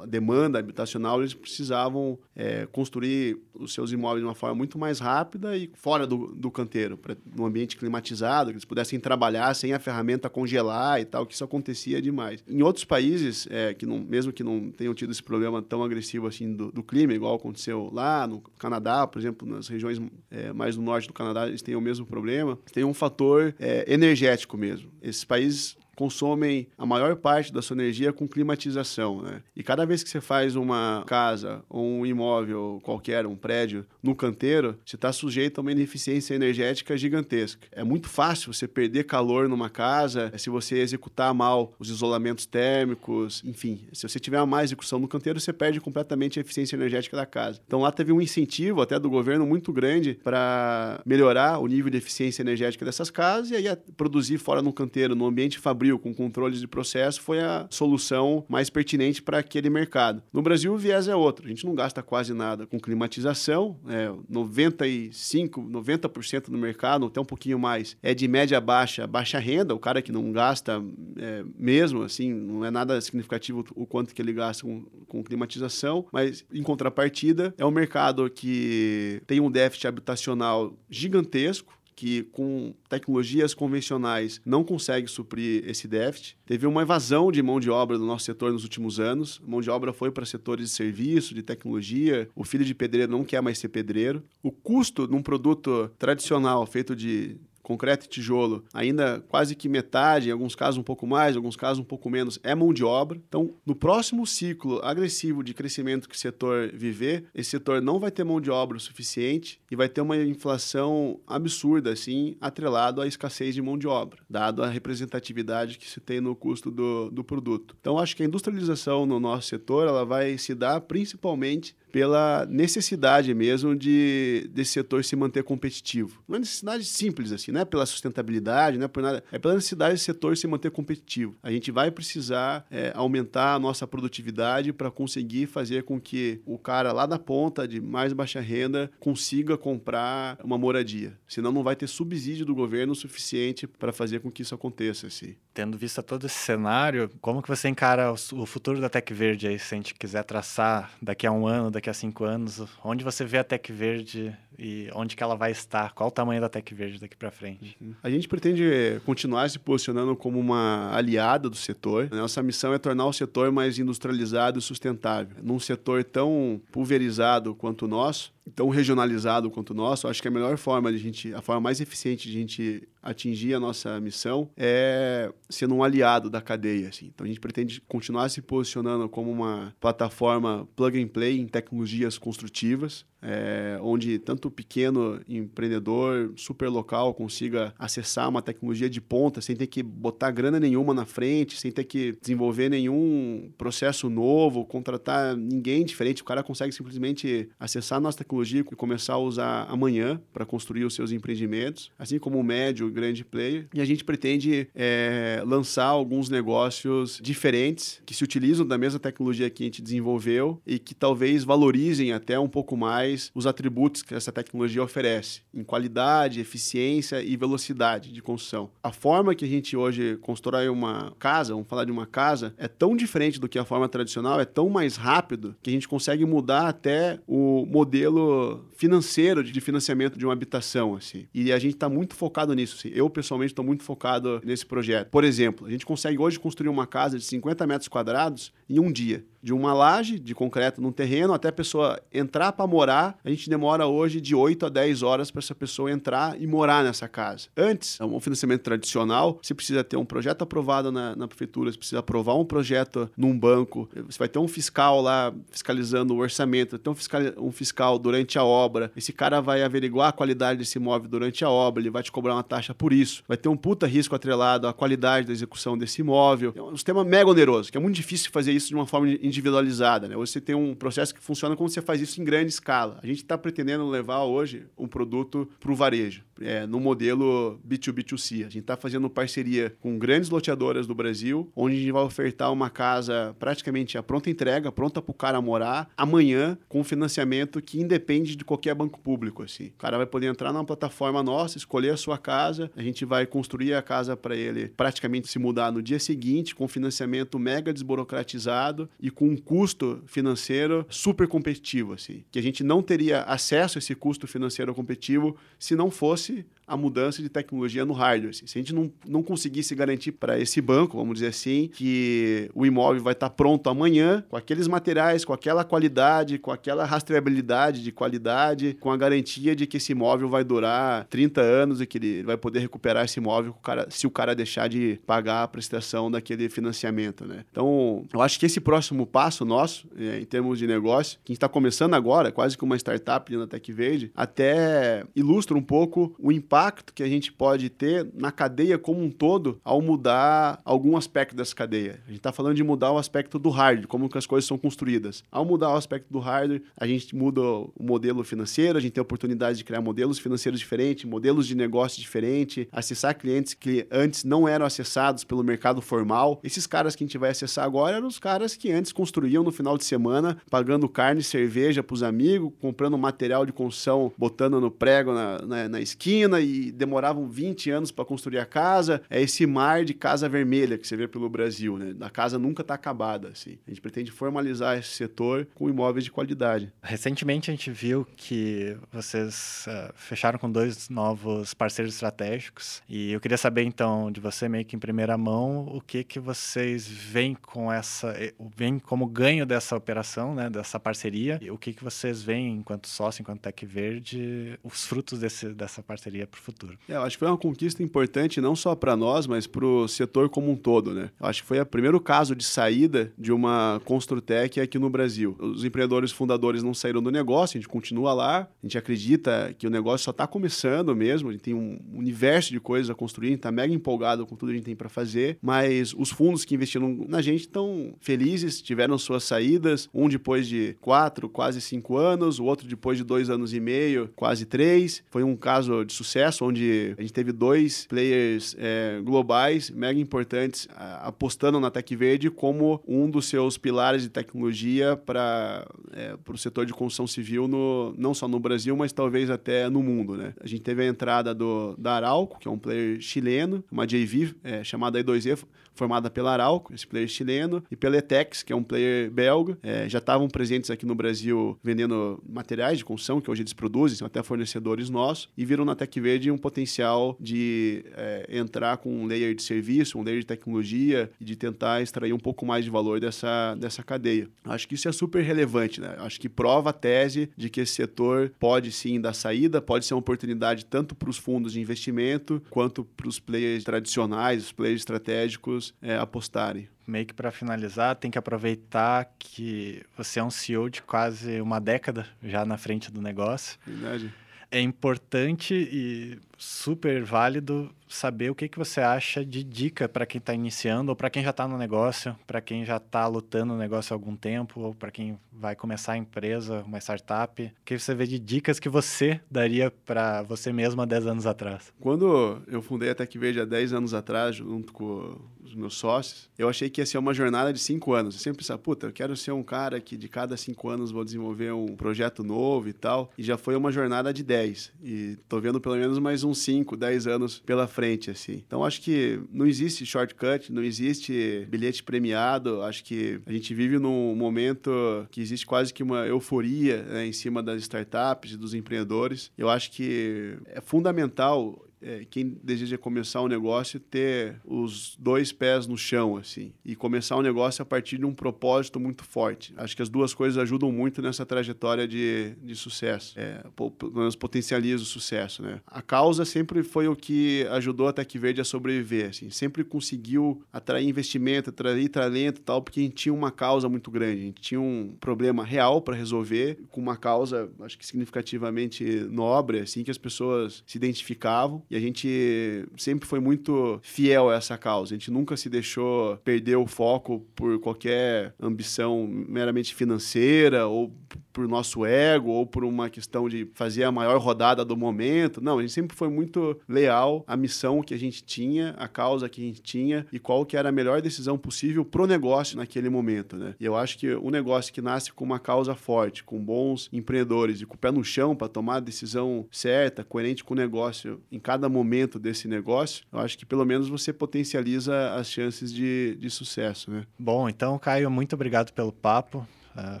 Speaker 2: a demanda habitacional, eles precisavam é, construir os seus imóveis de uma forma muito mais rápida e fora do, do canteiro, pra, no ambiente climatizado, que eles pudessem trabalhar sem a ferramenta congelar e tal, que isso acontecia demais. Em outros países, é, que não, mesmo que não tenham tido esse problema tão agressivo assim do, do clima, igual aconteceu lá no Canadá, por exemplo, nas regiões é, mais do norte do Canadá, eles têm o mesmo problema, tem um fator é, energético mesmo. Esses países consomem a maior parte da sua energia com climatização, né? E cada vez que você faz uma casa ou um imóvel qualquer, um prédio, no canteiro, você está sujeito a uma ineficiência energética gigantesca. É muito fácil você perder calor numa casa se você executar mal os isolamentos térmicos, enfim. Se você tiver má execução no canteiro, você perde completamente a eficiência energética da casa. Então lá teve um incentivo até do governo muito grande para melhorar o nível de eficiência energética dessas casas e aí produzir fora no canteiro, no ambiente fabril com controles de processo, foi a solução mais pertinente para aquele mercado. No Brasil, o viés é outro. A gente não gasta quase nada com climatização. É, 95, 90% do mercado, até um pouquinho mais, é de média baixa, baixa renda. O cara que não gasta é, mesmo, assim, não é nada significativo o quanto que ele gasta com, com climatização. Mas, em contrapartida, é um mercado que tem um déficit habitacional gigantesco que com tecnologias convencionais não consegue suprir esse déficit. Teve uma evasão de mão de obra do nosso setor nos últimos anos. A mão de obra foi para setores de serviço, de tecnologia. O filho de pedreiro não quer mais ser pedreiro. O custo de um produto tradicional feito de concreto e tijolo, ainda quase que metade, em alguns casos um pouco mais, em alguns casos um pouco menos, é mão de obra. Então, no próximo ciclo agressivo de crescimento que o setor viver, esse setor não vai ter mão de obra o suficiente e vai ter uma inflação absurda, assim, atrelado à escassez de mão de obra, dado a representatividade que se tem no custo do, do produto. Então, acho que a industrialização no nosso setor ela vai se dar principalmente pela necessidade mesmo de desse setor se manter competitivo. Uma necessidade simples assim, não é pela sustentabilidade, não é por nada, é pela necessidade desse setor se manter competitivo. A gente vai precisar é, aumentar a nossa produtividade para conseguir fazer com que o cara lá da ponta de mais baixa renda consiga comprar uma moradia. Senão não vai ter subsídio do governo suficiente para fazer com que isso aconteça. Assim.
Speaker 1: Tendo visto todo esse cenário, como que você encara o futuro da Tec Verde aí, se a gente quiser traçar daqui a um ano, daqui daqui a cinco anos? Onde você vê a Tec Verde e onde que ela vai estar? Qual o tamanho da Tec Verde daqui para frente?
Speaker 2: Uhum. A gente pretende continuar se posicionando como uma aliada do setor. Nossa missão é tornar o setor mais industrializado e sustentável. Num setor tão pulverizado quanto o nosso, tão regionalizado quanto o nosso, acho que a melhor forma de a gente, a forma mais eficiente de a gente atingir a nossa missão é sendo um aliado da cadeia. Assim. Então a gente pretende continuar se posicionando como uma plataforma plug and play em tecnologias construtivas, é, onde tanto o pequeno empreendedor super local consiga acessar uma tecnologia de ponta sem ter que botar grana nenhuma na frente, sem ter que desenvolver nenhum processo novo, contratar ninguém diferente. O cara consegue simplesmente acessar a nossa tecnologia e começar a usar amanhã para construir os seus empreendimentos, assim como o médio e grande player. E a gente pretende é, lançar alguns negócios diferentes que se utilizam da mesma tecnologia que a gente desenvolveu e que talvez valorizem até um pouco mais mais os atributos que essa tecnologia oferece, em qualidade, eficiência e velocidade de construção. A forma que a gente hoje constrói uma casa, vamos falar de uma casa, é tão diferente do que a forma tradicional, é tão mais rápido que a gente consegue mudar até o modelo financeiro de financiamento de uma habitação, assim. E a gente está muito focado nisso, assim. Eu, pessoalmente, estou muito focado nesse projeto. Por exemplo, a gente consegue hoje construir uma casa de 50 metros quadrados em um dia de uma laje de concreto num terreno até a pessoa entrar para morar, a gente demora hoje de 8 a 10 horas para essa pessoa entrar e morar nessa casa. Antes, um financiamento tradicional, você precisa ter um projeto aprovado na, na prefeitura, você precisa aprovar um projeto num banco, você vai ter um fiscal lá fiscalizando o orçamento, ter um fiscal, um fiscal durante a obra, esse cara vai averiguar a qualidade desse imóvel durante a obra, ele vai te cobrar uma taxa por isso, vai ter um puta risco atrelado à qualidade da execução desse imóvel. É um sistema mega oneroso, que é muito difícil fazer isso de uma forma individualizada, né? Você tem um processo que funciona como você faz isso em grande escala. A gente está pretendendo levar hoje um produto para o varejo, é, no modelo B2B2C. A gente está fazendo parceria com grandes loteadoras do Brasil, onde a gente vai ofertar uma casa praticamente a pronta entrega, pronta para o cara morar, amanhã, com financiamento que independe de qualquer banco público. Assim. O cara vai poder entrar numa plataforma nossa, escolher a sua casa, a gente vai construir a casa para ele praticamente se mudar no dia seguinte, com financiamento mega desburocratizado e com com um custo financeiro super competitivo, assim, que a gente não teria acesso a esse custo financeiro competitivo se não fosse a mudança de tecnologia no hardware. Se a gente não, não conseguisse garantir para esse banco, vamos dizer assim, que o imóvel vai estar tá pronto amanhã, com aqueles materiais, com aquela qualidade, com aquela rastreabilidade de qualidade, com a garantia de que esse imóvel vai durar 30 anos e que ele vai poder recuperar esse imóvel se o cara deixar de pagar a prestação daquele financiamento. Né? Então, eu acho que esse próximo passo nosso, é, em termos de negócio, que está começando agora, quase que uma startup na TechVerde, até ilustra um pouco o impacto impacto que a gente pode ter na cadeia como um todo ao mudar algum aspecto dessa cadeia. A gente está falando de mudar o aspecto do hardware, como que as coisas são construídas. Ao mudar o aspecto do hardware, a gente muda o modelo financeiro, a gente tem a oportunidade de criar modelos financeiros diferentes, modelos de negócio diferentes, acessar clientes que antes não eram acessados pelo mercado formal. Esses caras que a gente vai acessar agora eram os caras que antes construíam no final de semana, pagando carne cerveja para os amigos, comprando material de construção, botando no prego na, na, na esquina e demoravam 20 anos para construir a casa. É esse mar de casa vermelha que você vê pelo Brasil, né? A casa nunca está acabada, assim. A gente pretende formalizar esse setor com imóveis de qualidade.
Speaker 1: Recentemente a gente viu que vocês uh, fecharam com dois novos parceiros estratégicos e eu queria saber então de você meio que em primeira mão o que que vocês veem com essa, eh, veem como ganho dessa operação, né, dessa parceria e o que que vocês veem enquanto sócio, enquanto Tech Verde, os frutos desse, dessa parceria para o futuro.
Speaker 2: É, eu acho que foi uma conquista importante não só para nós, mas para o setor como um todo, né? Eu acho que foi o primeiro caso de saída de uma Construtec aqui no Brasil. Os empreendedores fundadores não saíram do negócio, a gente continua lá, a gente acredita que o negócio só está começando mesmo, a gente tem um universo de coisas a construir, a gente está mega empolgado com tudo que a gente tem para fazer, mas os fundos que investiram na gente estão felizes, tiveram suas saídas, um depois de quatro, quase cinco anos, o outro depois de dois anos e meio, quase três. Foi um caso de sucesso onde a gente teve dois players é, globais, mega importantes, apostando na Tech Verde como um dos seus pilares de tecnologia para é, o setor de construção civil, no, não só no Brasil, mas talvez até no mundo. Né? A gente teve a entrada do, da Arauco, que é um player chileno, uma JV é, chamada E2E, formada pela Arauco, esse player chileno, e pela Etex, que é um player belga. É, já estavam presentes aqui no Brasil vendendo materiais de construção, que hoje eles produzem, são até fornecedores nossos, e viram na Tech Verde um potencial de é, entrar com um layer de serviço, um layer de tecnologia e de tentar extrair um pouco mais de valor dessa, dessa cadeia. Acho que isso é super relevante, né? Acho que prova a tese de que esse setor pode sim dar saída, pode ser uma oportunidade tanto para os fundos de investimento quanto para os players tradicionais, os players estratégicos é, apostarem
Speaker 1: meio que para finalizar, tem que aproveitar que você é um CEO de quase uma década já na frente do negócio.
Speaker 2: Verdade
Speaker 1: é importante e super válido saber o que, que você acha de dica para quem está iniciando ou para quem já está no negócio, para quem já está lutando no negócio há algum tempo ou para quem vai começar a empresa, uma startup. O que você vê de dicas que você daria para você mesmo há 10 anos atrás?
Speaker 2: Quando eu fundei a TechVerde há 10 anos atrás, junto com os meus sócios, eu achei que ia ser uma jornada de 5 anos. Eu sempre pensava, puta, eu quero ser um cara que de cada 5 anos vou desenvolver um projeto novo e tal. E já foi uma jornada de 10. E tô vendo pelo menos mais uns 5, 10 anos pela frente, assim. Então acho que não existe shortcut, não existe bilhete premiado. Acho que a gente vive num momento que existe quase que uma euforia né, em cima das startups e dos empreendedores. Eu acho que é fundamental é, quem deseja começar um negócio ter os dois pés no chão, assim, e começar um negócio a partir de um propósito muito forte. Acho que as duas coisas ajudam muito nessa trajetória de, de sucesso, é, pelo menos potencializa o sucesso, né? A causa sempre foi o que ajudou a Tech Verde a sobreviver, assim, sempre conseguiu atrair investimento, atrair talento e tal, porque a gente tinha uma causa muito grande, a gente tinha um problema real para resolver, com uma causa, acho que significativamente nobre, assim, que as pessoas se identificavam, e a gente sempre foi muito fiel a essa causa. A gente nunca se deixou perder o foco por qualquer ambição meramente financeira ou por nosso ego ou por uma questão de fazer a maior rodada do momento. Não, a gente sempre foi muito leal à missão que a gente tinha, à causa que a gente tinha e qual que era a melhor decisão possível pro negócio naquele momento, né? E eu acho que o negócio que nasce com uma causa forte, com bons empreendedores e com o pé no chão para tomar a decisão certa, coerente com o negócio em cada momento desse negócio, eu acho que pelo menos você potencializa as chances de, de sucesso, né?
Speaker 1: Bom, então, Caio, muito obrigado pelo papo. Uh,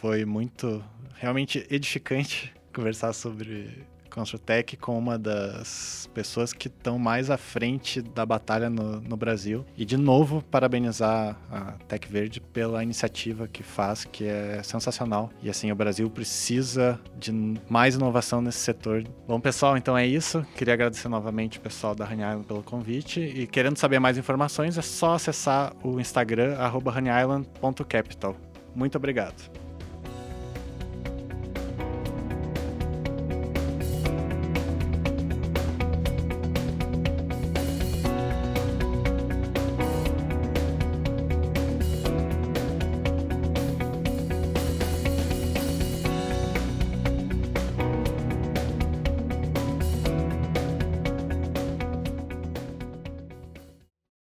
Speaker 1: foi muito, realmente edificante conversar sobre Construtec com uma das pessoas que estão mais à frente da batalha no, no, Brasil. E, de novo, parabenizar a Tec Verde pela iniciativa que faz, que é sensacional. E, assim, o Brasil precisa de mais inovação nesse setor. Bom, pessoal, então é isso. Queria agradecer novamente o pessoal da Honey Island pelo convite. E, querendo saber mais informações, é só acessar o Instagram, honeyisland.capital. Muito obrigado.